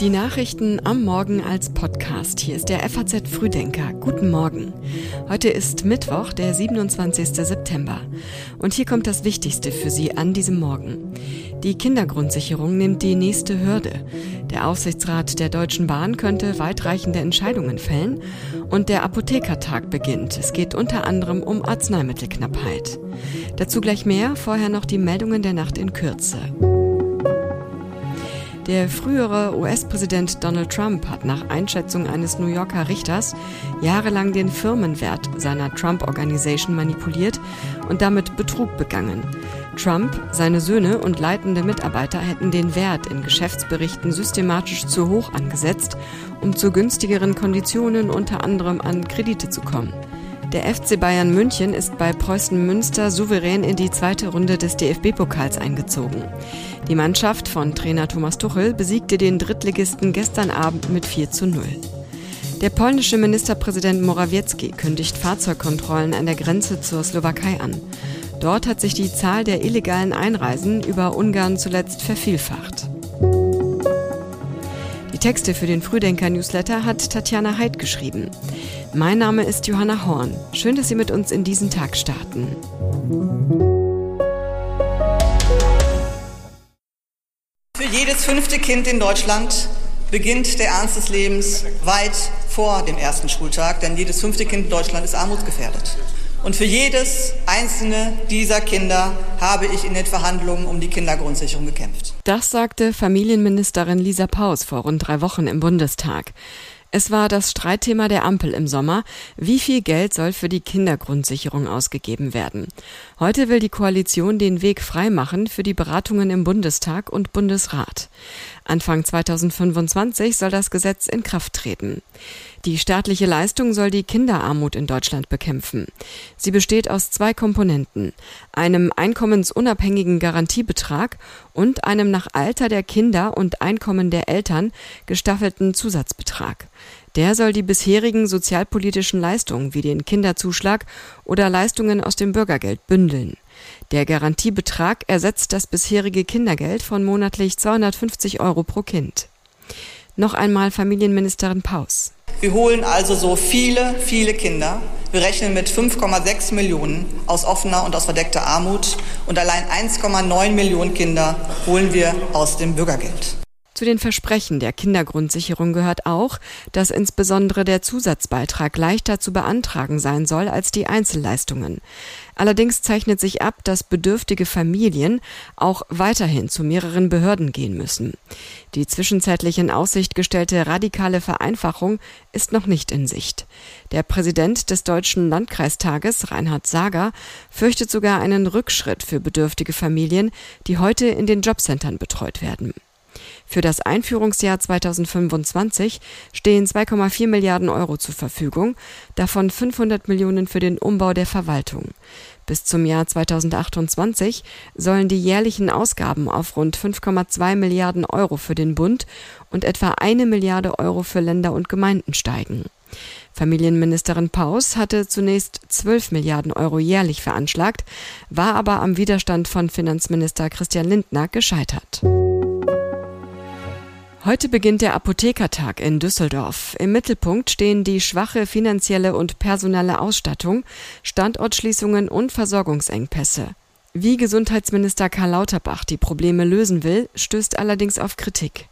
Die Nachrichten am Morgen als Podcast. Hier ist der FAZ Frühdenker. Guten Morgen. Heute ist Mittwoch, der 27. September. Und hier kommt das Wichtigste für Sie an diesem Morgen. Die Kindergrundsicherung nimmt die nächste Hürde. Der Aufsichtsrat der Deutschen Bahn könnte weitreichende Entscheidungen fällen und der Apothekertag beginnt. Es geht unter anderem um Arzneimittelknappheit. Dazu gleich mehr, vorher noch die Meldungen der Nacht in Kürze. Der frühere US-Präsident Donald Trump hat nach Einschätzung eines New Yorker Richters jahrelang den Firmenwert seiner Trump Organization manipuliert und damit Betrug begangen. Trump, seine Söhne und leitende Mitarbeiter hätten den Wert in Geschäftsberichten systematisch zu hoch angesetzt, um zu günstigeren Konditionen unter anderem an Kredite zu kommen. Der FC Bayern München ist bei Preußen Münster souverän in die zweite Runde des DFB-Pokals eingezogen. Die Mannschaft von Trainer Thomas Tuchel besiegte den Drittligisten gestern Abend mit 4 zu 0. Der polnische Ministerpräsident Morawiecki kündigt Fahrzeugkontrollen an der Grenze zur Slowakei an. Dort hat sich die Zahl der illegalen Einreisen über Ungarn zuletzt vervielfacht. Die Texte für den Frühdenker-Newsletter hat Tatjana Heid geschrieben. Mein Name ist Johanna Horn. Schön, dass Sie mit uns in diesen Tag starten. Für jedes fünfte Kind in Deutschland beginnt der Ernst des Lebens weit vor dem ersten Schultag, denn jedes fünfte Kind in Deutschland ist armutsgefährdet. Und für jedes einzelne dieser Kinder habe ich in den Verhandlungen um die Kindergrundsicherung gekämpft. Das sagte Familienministerin Lisa Paus vor rund drei Wochen im Bundestag. Es war das Streitthema der Ampel im Sommer. Wie viel Geld soll für die Kindergrundsicherung ausgegeben werden? Heute will die Koalition den Weg freimachen für die Beratungen im Bundestag und Bundesrat. Anfang 2025 soll das Gesetz in Kraft treten. Die staatliche Leistung soll die Kinderarmut in Deutschland bekämpfen. Sie besteht aus zwei Komponenten, einem einkommensunabhängigen Garantiebetrag und einem nach Alter der Kinder und Einkommen der Eltern gestaffelten Zusatzbetrag. Der soll die bisherigen sozialpolitischen Leistungen wie den Kinderzuschlag oder Leistungen aus dem Bürgergeld bündeln. Der Garantiebetrag ersetzt das bisherige Kindergeld von monatlich 250 Euro pro Kind. Noch einmal Familienministerin Paus. Wir holen also so viele, viele Kinder. Wir rechnen mit 5,6 Millionen aus offener und aus verdeckter Armut und allein 1,9 Millionen Kinder holen wir aus dem Bürgergeld. Zu den Versprechen der Kindergrundsicherung gehört auch, dass insbesondere der Zusatzbeitrag leichter zu beantragen sein soll als die Einzelleistungen. Allerdings zeichnet sich ab, dass bedürftige Familien auch weiterhin zu mehreren Behörden gehen müssen. Die zwischenzeitlich in Aussicht gestellte radikale Vereinfachung ist noch nicht in Sicht. Der Präsident des Deutschen Landkreistages, Reinhard Sager, fürchtet sogar einen Rückschritt für bedürftige Familien, die heute in den Jobcentern betreut werden. Für das Einführungsjahr 2025 stehen 2,4 Milliarden Euro zur Verfügung, davon 500 Millionen für den Umbau der Verwaltung. Bis zum Jahr 2028 sollen die jährlichen Ausgaben auf rund 5,2 Milliarden Euro für den Bund und etwa eine Milliarde Euro für Länder und Gemeinden steigen. Familienministerin Paus hatte zunächst 12 Milliarden Euro jährlich veranschlagt, war aber am Widerstand von Finanzminister Christian Lindner gescheitert. Heute beginnt der Apothekertag in Düsseldorf. Im Mittelpunkt stehen die schwache finanzielle und personelle Ausstattung, Standortschließungen und Versorgungsengpässe. Wie Gesundheitsminister Karl Lauterbach die Probleme lösen will, stößt allerdings auf Kritik.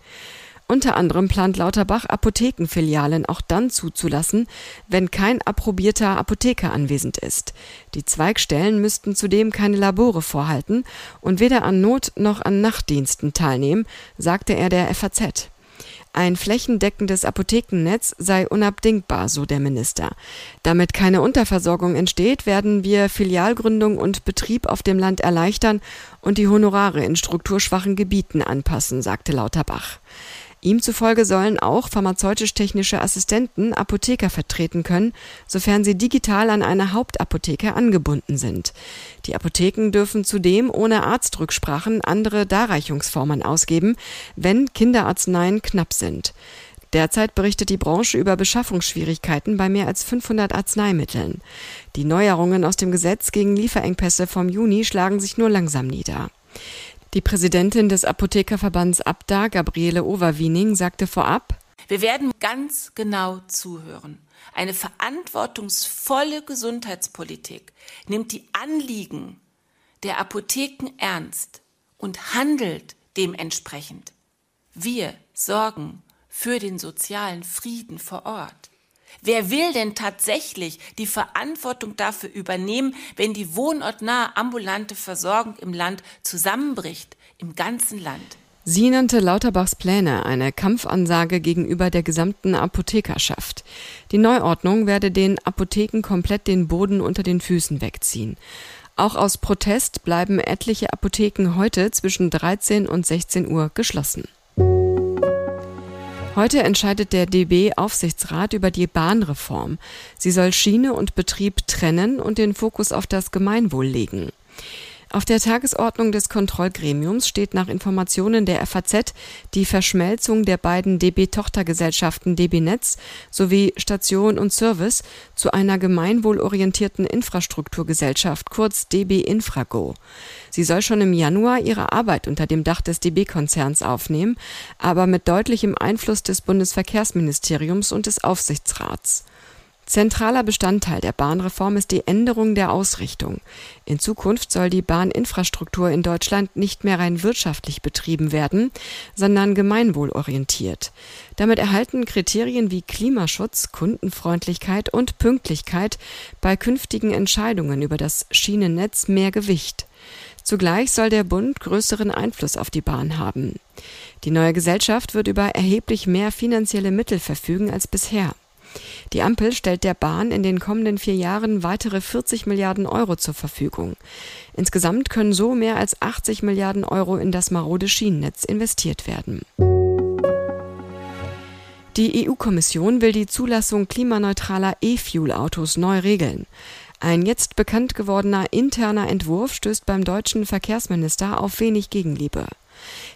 Unter anderem plant Lauterbach, Apothekenfilialen auch dann zuzulassen, wenn kein approbierter Apotheker anwesend ist. Die Zweigstellen müssten zudem keine Labore vorhalten und weder an Not- noch an Nachtdiensten teilnehmen, sagte er der FAZ. Ein flächendeckendes Apothekennetz sei unabdingbar, so der Minister. Damit keine Unterversorgung entsteht, werden wir Filialgründung und Betrieb auf dem Land erleichtern und die Honorare in strukturschwachen Gebieten anpassen, sagte Lauterbach. Ihm zufolge sollen auch pharmazeutisch-technische Assistenten Apotheker vertreten können, sofern sie digital an eine Hauptapotheke angebunden sind. Die Apotheken dürfen zudem ohne Arztrücksprachen andere Darreichungsformen ausgeben, wenn Kinderarzneien knapp sind. Derzeit berichtet die Branche über Beschaffungsschwierigkeiten bei mehr als 500 Arzneimitteln. Die Neuerungen aus dem Gesetz gegen Lieferengpässe vom Juni schlagen sich nur langsam nieder. Die Präsidentin des Apothekerverbands Abda, Gabriele Overwiening, sagte vorab, wir werden ganz genau zuhören. Eine verantwortungsvolle Gesundheitspolitik nimmt die Anliegen der Apotheken ernst und handelt dementsprechend. Wir sorgen für den sozialen Frieden vor Ort. Wer will denn tatsächlich die Verantwortung dafür übernehmen, wenn die wohnortnahe ambulante Versorgung im Land zusammenbricht, im ganzen Land? Sie nannte Lauterbachs Pläne eine Kampfansage gegenüber der gesamten Apothekerschaft. Die Neuordnung werde den Apotheken komplett den Boden unter den Füßen wegziehen. Auch aus Protest bleiben etliche Apotheken heute zwischen 13 und 16 Uhr geschlossen. Heute entscheidet der DB-Aufsichtsrat über die Bahnreform. Sie soll Schiene und Betrieb trennen und den Fokus auf das Gemeinwohl legen. Auf der Tagesordnung des Kontrollgremiums steht nach Informationen der FAZ die Verschmelzung der beiden DB-Tochtergesellschaften DB Netz sowie Station und Service zu einer gemeinwohlorientierten Infrastrukturgesellschaft, kurz DB Infrago. Sie soll schon im Januar ihre Arbeit unter dem Dach des DB-Konzerns aufnehmen, aber mit deutlichem Einfluss des Bundesverkehrsministeriums und des Aufsichtsrats. Zentraler Bestandteil der Bahnreform ist die Änderung der Ausrichtung. In Zukunft soll die Bahninfrastruktur in Deutschland nicht mehr rein wirtschaftlich betrieben werden, sondern gemeinwohlorientiert. Damit erhalten Kriterien wie Klimaschutz, Kundenfreundlichkeit und Pünktlichkeit bei künftigen Entscheidungen über das Schienennetz mehr Gewicht. Zugleich soll der Bund größeren Einfluss auf die Bahn haben. Die neue Gesellschaft wird über erheblich mehr finanzielle Mittel verfügen als bisher. Die Ampel stellt der Bahn in den kommenden vier Jahren weitere 40 Milliarden Euro zur Verfügung. Insgesamt können so mehr als 80 Milliarden Euro in das marode Schienennetz investiert werden. Die EU-Kommission will die Zulassung klimaneutraler E-Fuel-Autos neu regeln. Ein jetzt bekannt gewordener interner Entwurf stößt beim deutschen Verkehrsminister auf wenig Gegenliebe.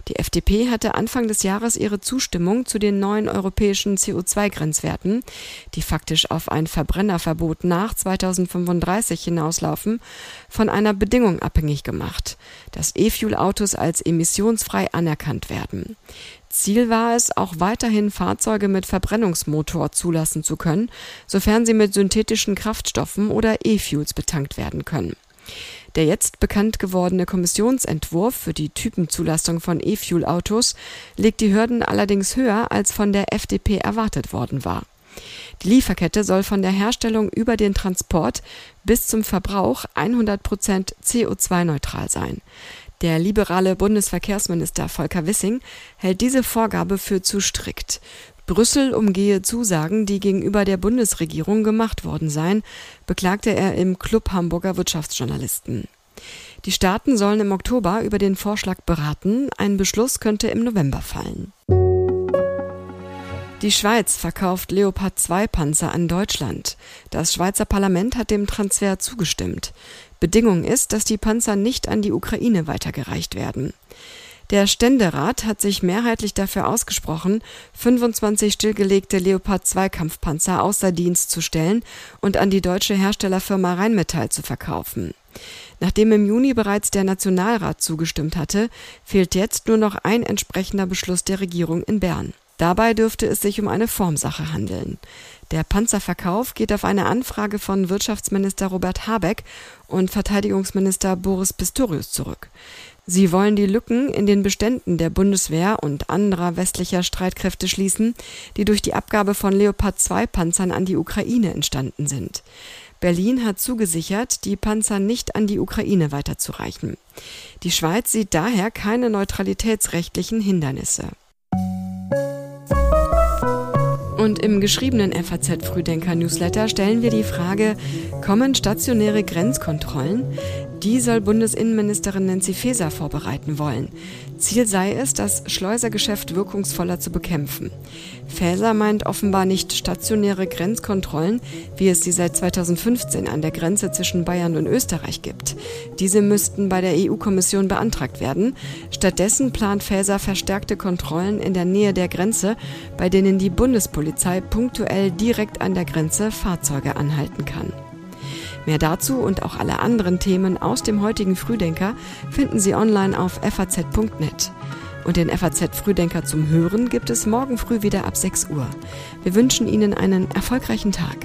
Die FDP hatte Anfang des Jahres ihre Zustimmung zu den neuen europäischen CO2-Grenzwerten, die faktisch auf ein Verbrennerverbot nach 2035 hinauslaufen, von einer Bedingung abhängig gemacht, dass E-Fuel-Autos als emissionsfrei anerkannt werden. Ziel war es, auch weiterhin Fahrzeuge mit Verbrennungsmotor zulassen zu können, sofern sie mit synthetischen Kraftstoffen oder E-Fuels betankt werden können. Der jetzt bekannt gewordene Kommissionsentwurf für die Typenzulassung von E-Fuel-Autos legt die Hürden allerdings höher, als von der FDP erwartet worden war. Die Lieferkette soll von der Herstellung über den Transport bis zum Verbrauch 100 Prozent CO2-neutral sein. Der liberale Bundesverkehrsminister Volker Wissing hält diese Vorgabe für zu strikt. Brüssel umgehe Zusagen, die gegenüber der Bundesregierung gemacht worden seien, beklagte er im Club Hamburger Wirtschaftsjournalisten. Die Staaten sollen im Oktober über den Vorschlag beraten, ein Beschluss könnte im November fallen. Die Schweiz verkauft Leopard 2 Panzer an Deutschland. Das Schweizer Parlament hat dem Transfer zugestimmt. Bedingung ist, dass die Panzer nicht an die Ukraine weitergereicht werden. Der Ständerat hat sich mehrheitlich dafür ausgesprochen, 25 stillgelegte Leopard 2 Kampfpanzer außer Dienst zu stellen und an die deutsche Herstellerfirma Rheinmetall zu verkaufen. Nachdem im Juni bereits der Nationalrat zugestimmt hatte, fehlt jetzt nur noch ein entsprechender Beschluss der Regierung in Bern. Dabei dürfte es sich um eine Formsache handeln. Der Panzerverkauf geht auf eine Anfrage von Wirtschaftsminister Robert Habeck und Verteidigungsminister Boris Pistorius zurück. Sie wollen die Lücken in den Beständen der Bundeswehr und anderer westlicher Streitkräfte schließen, die durch die Abgabe von Leopard 2 Panzern an die Ukraine entstanden sind. Berlin hat zugesichert, die Panzer nicht an die Ukraine weiterzureichen. Die Schweiz sieht daher keine neutralitätsrechtlichen Hindernisse. Und im geschriebenen FAZ Frühdenker Newsletter stellen wir die Frage, kommen stationäre Grenzkontrollen? Die soll Bundesinnenministerin Nancy Faeser vorbereiten wollen. Ziel sei es, das Schleusergeschäft wirkungsvoller zu bekämpfen. Faeser meint offenbar nicht stationäre Grenzkontrollen, wie es sie seit 2015 an der Grenze zwischen Bayern und Österreich gibt. Diese müssten bei der EU-Kommission beantragt werden. Stattdessen plant Faeser verstärkte Kontrollen in der Nähe der Grenze, bei denen die Bundespolizei punktuell direkt an der Grenze Fahrzeuge anhalten kann. Mehr dazu und auch alle anderen Themen aus dem heutigen Frühdenker finden Sie online auf faz.net. Und den FAZ Frühdenker zum Hören gibt es morgen früh wieder ab 6 Uhr. Wir wünschen Ihnen einen erfolgreichen Tag.